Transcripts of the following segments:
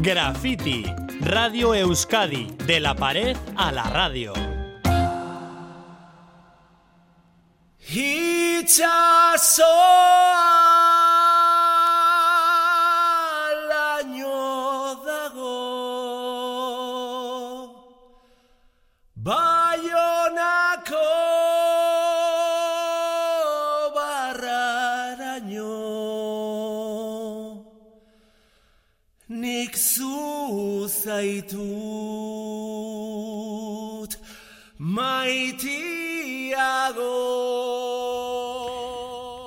Graffiti, Radio Euskadi, de la pared a la radio.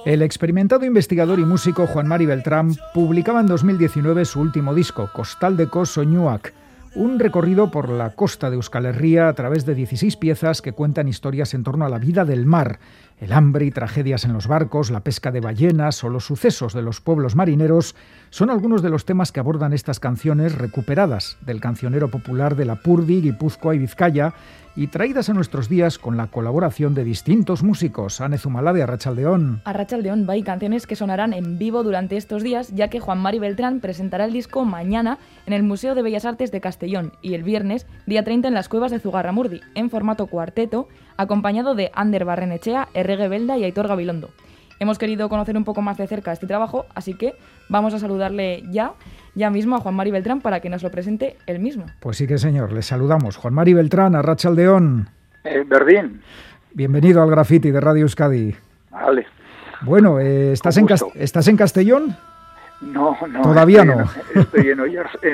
El experimentado investigador y músico Juan Mari Beltrán publicaba en 2019 su último disco, Costal de Soñuac, un recorrido por la costa de Euskal Herria a través de 16 piezas que cuentan historias en torno a la vida del mar, el hambre y tragedias en los barcos, la pesca de ballenas o los sucesos de los pueblos marineros son algunos de los temas que abordan estas canciones recuperadas del cancionero popular de la Purdi, Guipúzcoa y Vizcaya y traídas a nuestros días con la colaboración de distintos músicos. Anne Zumalade, Arrachaldeón. Arrachaldeón, hay canciones que sonarán en vivo durante estos días, ya que Juan Mari Beltrán presentará el disco mañana en el Museo de Bellas Artes de Castellón y el viernes, día 30, en las cuevas de Zugarramurdi, en formato cuarteto, acompañado de Ander Barrenechea, Belda y Aitor Gabilondo. Hemos querido conocer un poco más de cerca este trabajo, así que vamos a saludarle ya ya mismo a Juan Mari Beltrán para que nos lo presente él mismo. Pues sí que señor, le saludamos. Juan Mari Beltrán, a Rachaldeón. Eh, Berdín. Bienvenido al Graffiti de Radio Euskadi. Vale. Bueno, eh, ¿estás, en ¿estás en Castellón? No, no. Todavía no. estoy en,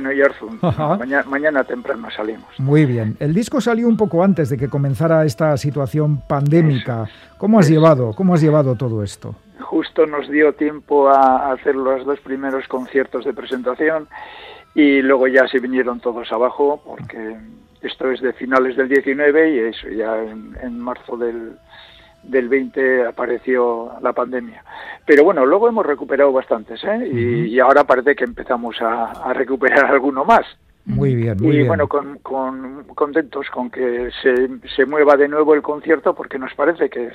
Oyarzún. Mañana, temprano salimos. Muy bien. El disco salió un poco antes de que comenzara esta situación pandémica. ¿Cómo has llevado? ¿Cómo has llevado todo esto? justo nos dio tiempo a hacer los dos primeros conciertos de presentación y luego ya se vinieron todos abajo porque esto es de finales del 19 y eso ya en, marzo del, del 20 apareció la pandemia. Pero bueno, luego hemos recuperado bastantes ¿eh? y, ahora parece que empezamos a recuperar alguno más. Muy bien, muy y bueno, con, contentos con que se, se, mueva de nuevo el concierto porque nos parece que es,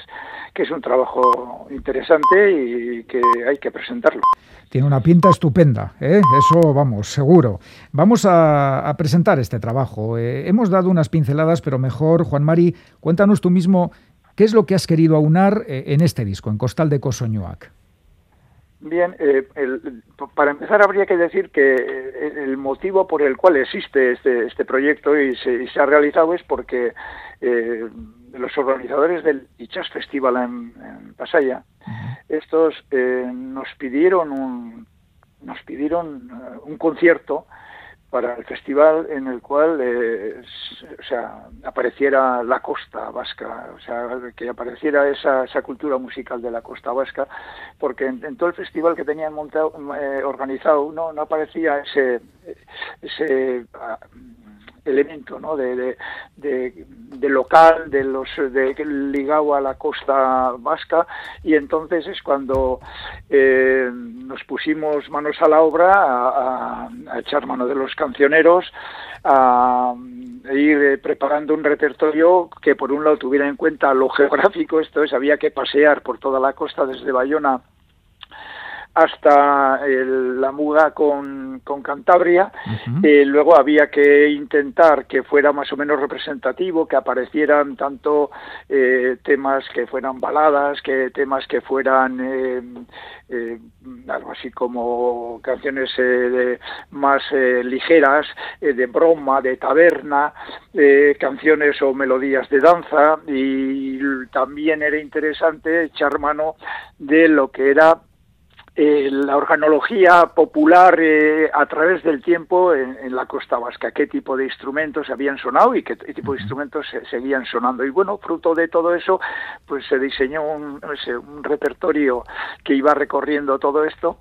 que es un trabajo interesante y que hay que presentarlo. Tiene una pinta estupenda, ¿eh? eso vamos, seguro. Vamos a, presentar este trabajo. Eh, hemos dado unas pinceladas, pero mejor, Juan Mari, cuéntanos tú mismo qué es lo que has querido aunar eh, en este disco, en Costal de Cosoñoac. Bien, eh, para empezar habría que decir que eh, el motivo por el cual existe este, este proyecto y se, ha realizado es porque eh, los organizadores del Ichas Festival en, Pasaya, estos nos pidieron un, nos pidieron un concierto para el festival en el cual eh, o sea, apareciera la costa vasca, o sea, que apareciera esa, esa cultura musical de la costa vasca, porque en, todo el festival que tenían montado, eh, organizado no, no aparecía ese, ese ah, elemento ¿no? de, local, de los de, ligado a la costa vasca, y entonces es cuando eh, nos pusimos manos a la obra a, echar mano de los cancioneros, a, ir preparando un repertorio que por un lado tuviera en cuenta lo geográfico, esto es, había que pasear por toda la costa desde Bayona hasta la muga con, con Cantabria. Eh, luego había que intentar que fuera más o menos representativo, que aparecieran tanto eh, temas que fueran baladas, que temas que fueran eh, algo así como canciones más ligeras, de broma, de taberna, canciones o melodías de danza y también era interesante echar mano de lo que era eh, la organología popular eh, a través del tiempo en, la costa vasca, qué tipo de instrumentos habían sonado y qué tipo de instrumentos seguían sonando. Y bueno, fruto de todo eso, pues se diseñó un, repertorio que iba recorriendo todo esto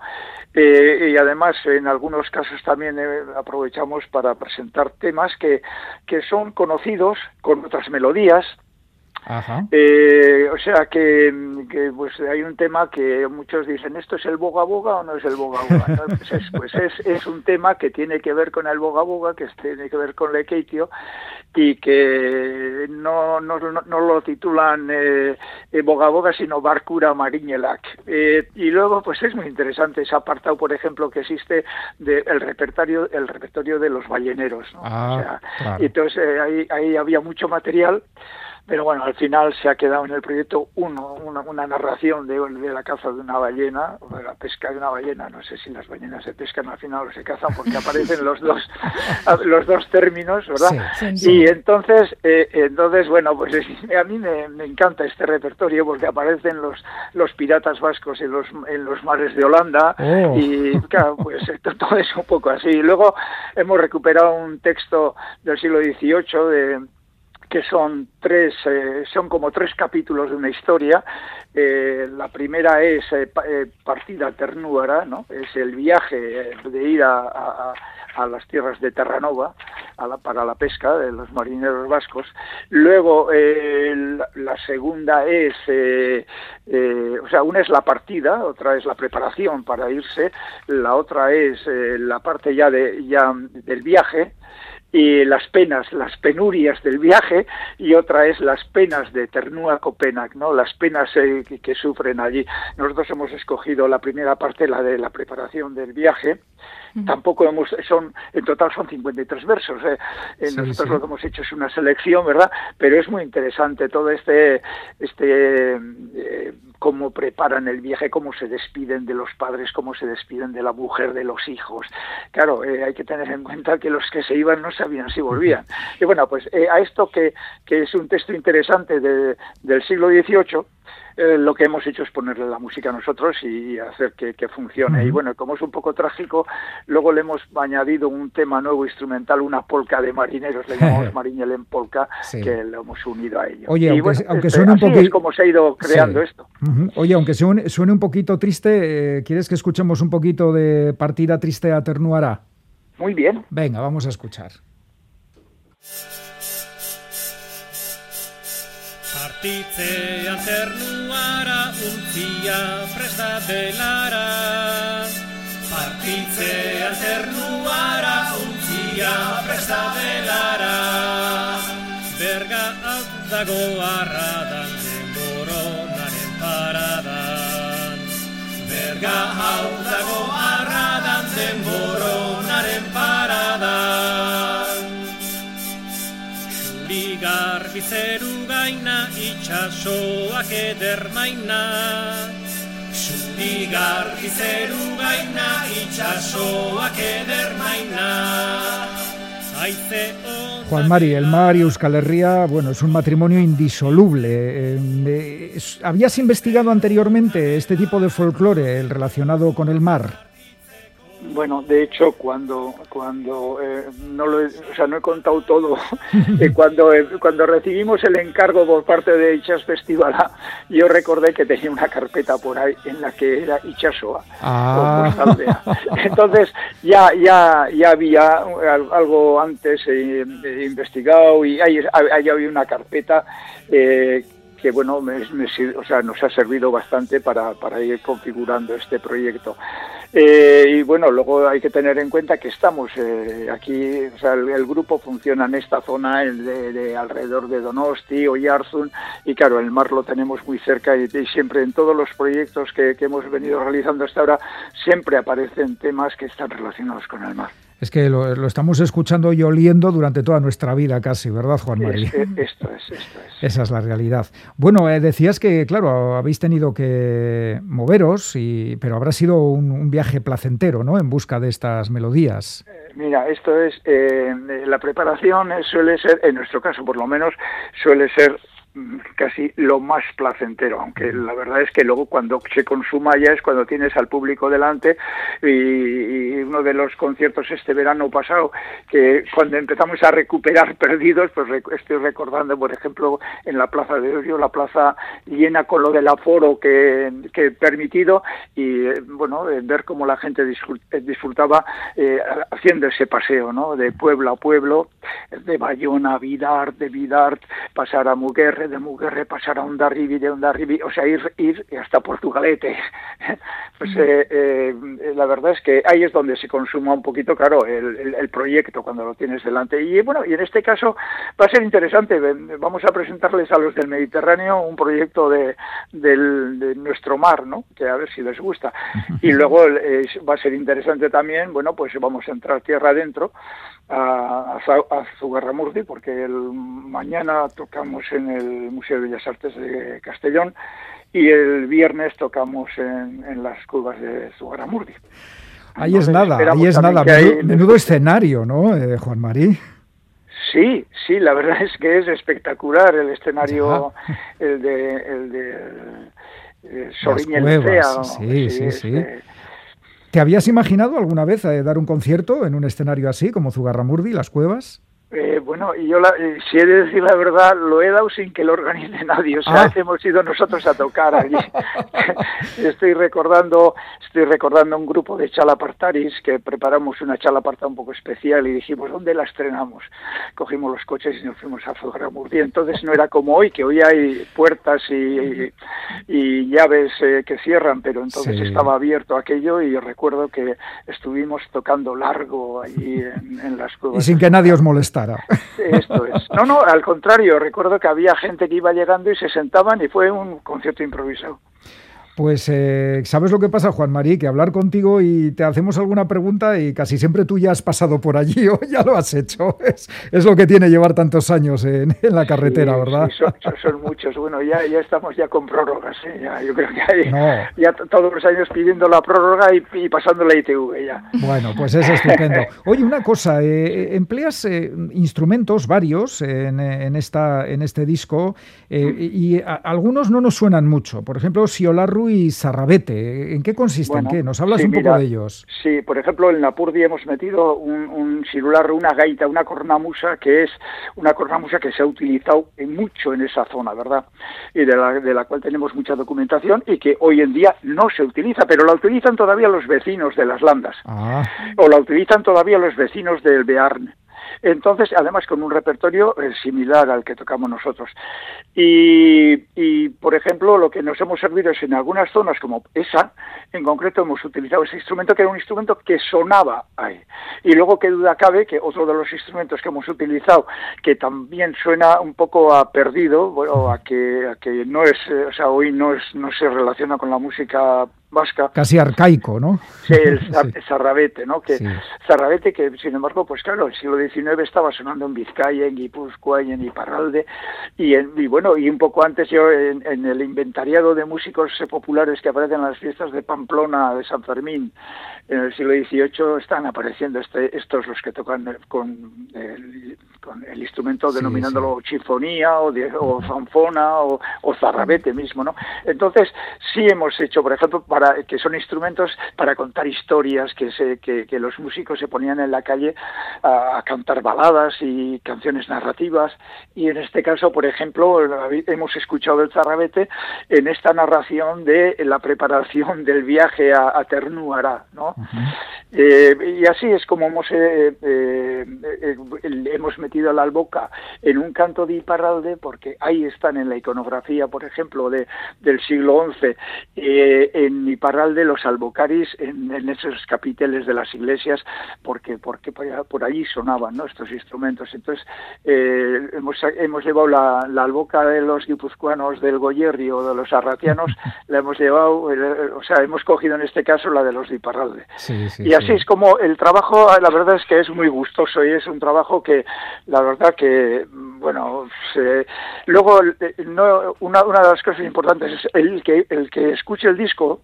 eh, y además en algunos casos también aprovechamos para presentar temas que, que son conocidos con otras melodías Eh, o sea que, pues hay un tema que muchos dicen, ¿esto es el boga boga o no es el boga boga? Pues, es, pues es, es, un tema que tiene que ver con el boga boga, que tiene que ver con Lekeitio y que no, no, no, lo titulan eh, eh, boga boga sino Barcura Mariñelac. Eh, y luego pues es muy interesante ese apartado, por ejemplo, que existe del repertorio, el repertorio de los balleneros. Ah, y entonces eh, ahí, ahí había mucho material pero bueno, al final se ha quedado en el proyecto uno, una, narración de, de, la caza de una ballena, o de la pesca de una ballena, no sé si las ballenas se pescan al final o se cazan porque aparecen los dos los dos términos, ¿verdad? Y entonces, eh, entonces bueno, pues a mí me, encanta este repertorio porque aparecen los los piratas vascos en los en los mares de Holanda oh. y claro, pues todo es un poco así. Luego hemos recuperado un texto del siglo XVIII de que son tres, eh, son como tres capítulos de una historia. Eh, la primera es eh, Partida Ternúara, ¿no? Es el viaje de ir a, las tierras de Terranova para la pesca de los marineros vascos. Luego, la, segunda es, o sea, una es la partida, otra es la preparación para irse, la otra es la parte ya, de, ya del viaje, y las penas, las penurias del viaje, y otra es las penas de Ternúa Copenhague, ¿no? Las penas eh, que, sufren allí. Nosotros hemos escogido la primera parte, la de la preparación del viaje. Tampoco hemos, son, en total son 53 versos. Eh. eh nosotros lo que hemos hecho es una selección, ¿verdad? Pero es muy interesante todo este, este eh, cómo preparan el viaje, cómo se despiden de los padres, cómo se despiden de la mujer, de los hijos. Claro, eh, hay que tener en cuenta que los que se iban no sabían si volvían. Y bueno, pues a esto que, que, es un texto interesante de, del siglo XVIII, eh, lo que hemos hecho es ponerle la música a nosotros y hacer que, funcione. Y bueno, como es un poco trágico, luego le hemos añadido un tema nuevo instrumental, una polca de marineros, le llamamos Mariñel en polca, que lo hemos unido a ello. Oye, aunque, aunque este, suene un poquito... como se ha ido creando esto. Oye, aunque suene, suene, un poquito triste, eh, ¿quieres que escuchemos un poquito de Partida Triste a Ternuara? Muy bien. Venga, vamos a escuchar. Partitzean ternuara untzia presta belara Partitzean ternuara untzia presta belara Berga dago arradan denboronaren paradan. Berga hau dago arradan denboronaren paradan Juan Mari, el mar y Euskal Herria, bueno, es un matrimonio indisoluble. Eh, ¿Habías investigado anteriormente este tipo de folclore, el relacionado con el mar? Bueno, de hecho, cuando cuando eh, no lo he, o sea, no he contado todo, eh, cuando eh, cuando recibimos el encargo por parte de Ichas Festival, yo recordé que tenía una carpeta por ahí en la que era Ichasoa. Ah. Entonces ya ya ya había algo antes investigado y ahí, ahí, había una carpeta que bueno, o sea, nos ha servido bastante para, para ir configurando este proyecto. Eh, y bueno, luego hay que tener en cuenta que estamos eh, aquí, o sea, el, grupo funciona en esta zona de, alrededor de Donosti o Yarzun y claro, el mar lo tenemos muy cerca y, siempre en todos los proyectos que, que hemos venido realizando hasta ahora siempre aparecen temas que están relacionados con el mar. Es que lo, estamos escuchando y oliendo durante toda nuestra vida casi, ¿verdad, Juan María? esto es, esto es. Esa es la realidad. Bueno, eh, decías que, claro, habéis tenido que moveros, y, pero habrá sido un, viaje placentero, ¿no?, en busca de estas melodías. Eh, mira, esto es, eh, la preparación suele ser, en nuestro caso por lo menos, suele ser casi lo más placentero, aunque la verdad es que luego cuando se consuma ya es cuando tienes al público delante y, uno de los conciertos este verano pasado, que cuando empezamos a recuperar perdidos, pues estoy recordando, por ejemplo, en la Plaza de Orio, la plaza llena con lo del aforo que, que he permitido y, bueno, ver cómo la gente disfrutaba eh, haciendo ese paseo, ¿no? De pueblo a pueblo, de Bayona a Vidart, de Vidart, pasar a Muguer, Muguerre, de Muguerre pasar a Ondarribi, de Ondarribi, o sea, ir, ir hasta Portugalete. pues eh, eh, la verdad es que ahí es donde se consuma un poquito, claro, el, el, proyecto cuando lo tienes delante. Y bueno, y en este caso va a ser interesante. Vamos a presentarles a los del Mediterráneo un proyecto de, del, de nuestro mar, ¿no? Que a ver si les gusta. Y luego eh, va a ser interesante también, bueno, pues vamos a entrar tierra adentro a, a, Zugarramurdi, porque el, mañana tocamos en el Museo de Bellas Artes de Castellón y el viernes tocamos en, las cuevas de Zugarramurdi. Ahí es nada, ahí es nada. Menudo, escenario, ¿no, eh, Juan Marí? Sí, sí, la verdad es que es espectacular el escenario, el de, el de eh, Sí, sí, sí. ¿Te habías imaginado alguna vez eh, dar un concierto en un escenario así, como Zugarramurdi, Las Cuevas? Eh, bueno, y yo, la, eh, si he de decir la verdad, lo he dado sin que lo organice nadie. O sea, ah. hemos ido nosotros a tocar allí. estoy recordando, estoy recordando un grupo de chalapartaris que preparamos una chalaparta un poco especial y dijimos, ¿dónde la estrenamos? Cogimos los coches y nos fuimos a Zugarramurdi. Entonces no era como hoy, que hoy hay puertas y, y, llaves eh, que cierran, pero entonces estaba abierto aquello y recuerdo que estuvimos tocando largo allí en, en las cuevas. Y sin que nadie os molestara. Esto es. No, no, al contrario, recuerdo que había gente que iba llegando y se sentaban y fue un concierto improvisado. Pues eh, sabes lo que pasa, Juan Marí, que hablar contigo y te hacemos alguna pregunta y casi siempre tú ya has pasado por allí o ya lo has hecho. Es, lo que tiene llevar tantos años en, la carretera, ¿verdad? Sí, son, muchos. Bueno, ya, ya estamos ya con prórrogas. ¿eh? Ya, yo creo que hay ya todos los años pidiendo la prórroga y, pasando la ITV ya. Bueno, pues es estupendo. Oye, una cosa, eh, empleas instrumentos varios en, esta, en este disco mm. y algunos no nos suenan mucho. Por ejemplo, Siolarru y Sarrabete. ¿En qué consisten? ¿Qué? ¿Nos hablas un poco de ellos? Sí, por ejemplo, en Napurdi hemos metido un, un una gaita, una cornamusa, que es una cornamusa que se ha utilizado mucho en esa zona, ¿verdad? Y de la, de la cual tenemos mucha documentación y que hoy en día no se utiliza, pero la utilizan todavía los vecinos de las landas. Ah. O la utilizan todavía los vecinos del Bearn. Entonces, además con un repertorio eh, similar al que tocamos nosotros. Y, por ejemplo, lo que nos hemos servido es en algunas zonas como esa, en concreto hemos utilizado ese instrumento que era un instrumento que sonaba ahí. Y luego, qué duda cabe, que otro de los instrumentos que hemos utilizado, que también suena un poco a perdido, bueno, a que, a que no es, eh, o sea, hoy no, es, no se relaciona con la música vasca. Casi arcaico, ¿no? Sí, el, zarrabete, ¿no? Que, Zarrabete que, sin embargo, pues claro, el siglo XIX estaba sonando en Vizcaya, en Guipúzcoa y en Iparralde, y, en, y bueno, y un poco antes yo en, el inventariado de músicos populares que aparecen en las fiestas de Pamplona, de San Fermín, en el siglo XVIII están apareciendo este, estos los que tocan con el, con el instrumento denominándolo chifonía o, de, o fanfona o, o, zarrabete mismo, ¿no? Entonces, sí hemos hecho, por ejemplo, que son instrumentos para contar historias, que, se, que, los músicos se ponían en la calle a, cantar baladas y canciones narrativas. Y en este caso, por ejemplo, hemos escuchado el zarrabete en esta narración de la preparación del viaje a, a Ternuara, ¿no? Eh, y así es como hemos, eh, eh, hemos metido la alboca en un canto de Iparralde, porque ahí están en la iconografía, por ejemplo, de, del siglo XI, en Iparralde los albocaris en, esos capiteles de las iglesias, porque, porque por, allí sonaban estos instrumentos. Entonces, hemos, hemos llevado la, alboca de los guipuzcoanos del Goyerri o de los arratianos, la hemos llevado, o sea, hemos cogido en este caso la de los de Iparralde. y así es como el trabajo, la verdad es que es muy gustoso y es un trabajo que, la verdad que, bueno, luego no, una, una de las cosas importantes es el que, el que escuche el disco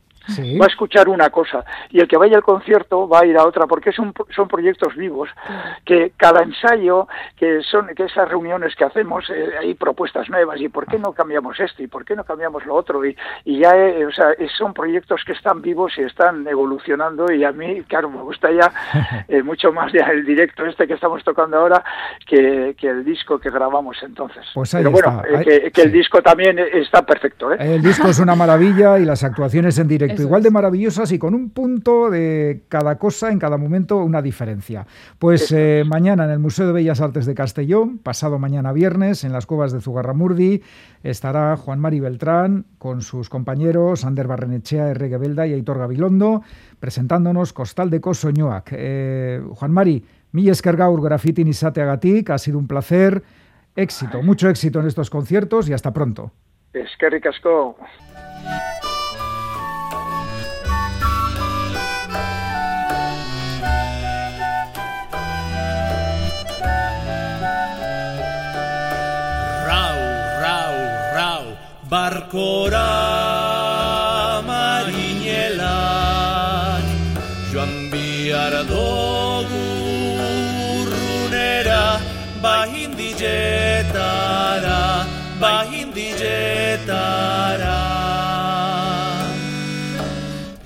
va a escuchar una cosa y el que vaya al concierto va a ir a otra porque son, son proyectos vivos que cada ensayo que son que esas reuniones que hacemos eh, hay propuestas nuevas y por qué no cambiamos esto y por qué no cambiamos lo otro y, y ya eh, o sea son proyectos que están vivos y están evolucionando y a mí claro me gusta ya eh, mucho más ya el directo este que estamos tocando ahora que, que el disco que grabamos entonces. Pues pero bueno que, el disco también está perfecto el disco es una maravilla y las actuaciones en directo igual de maravillosas y con un punto de cada cosa, en cada momento, una diferencia. Pues eh, mañana en el Museo de Bellas Artes de Castellón, pasado mañana viernes, en las cuevas de Zugarramurdi, estará Juan Mari Beltrán con sus compañeros Ander Barrenechea, R. Belda y Aitor Gabilondo, presentándonos Costal de Cosoñoac. Eh, Juan Mari, mi escargaur grafitin izateagatik, ha sido un placer. Éxito, mucho éxito en estos conciertos y hasta pronto. Eskerrik asko. barkora marinelak joan bihar dogu urrunera bahin dijetara bahin dijetara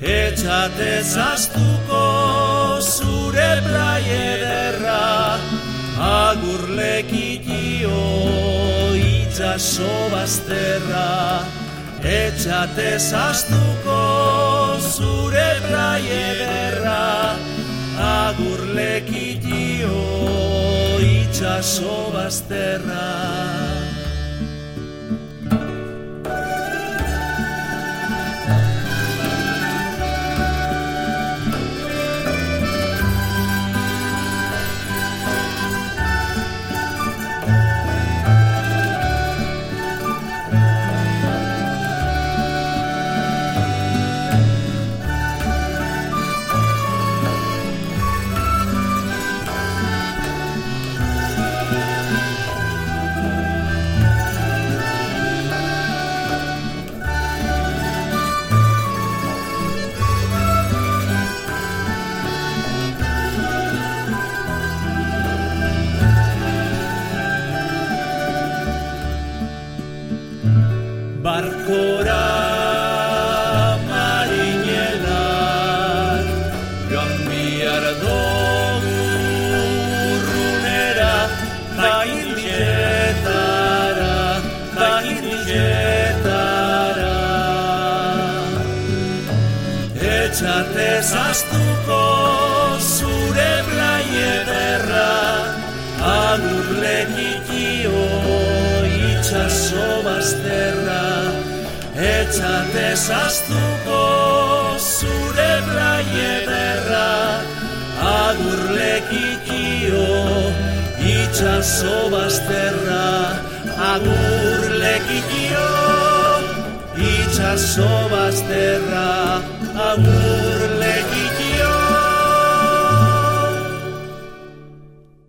etxatez astuko itxaso bazterra Etxate zaztuko zure plai ederra Agur lekitio itxaso bazterra Agurletik io itxaso bazterra Etxatez astuko zure blaie berra Agurletik io itxaso bazterra Agurletik io itxaso bazterra Agurletik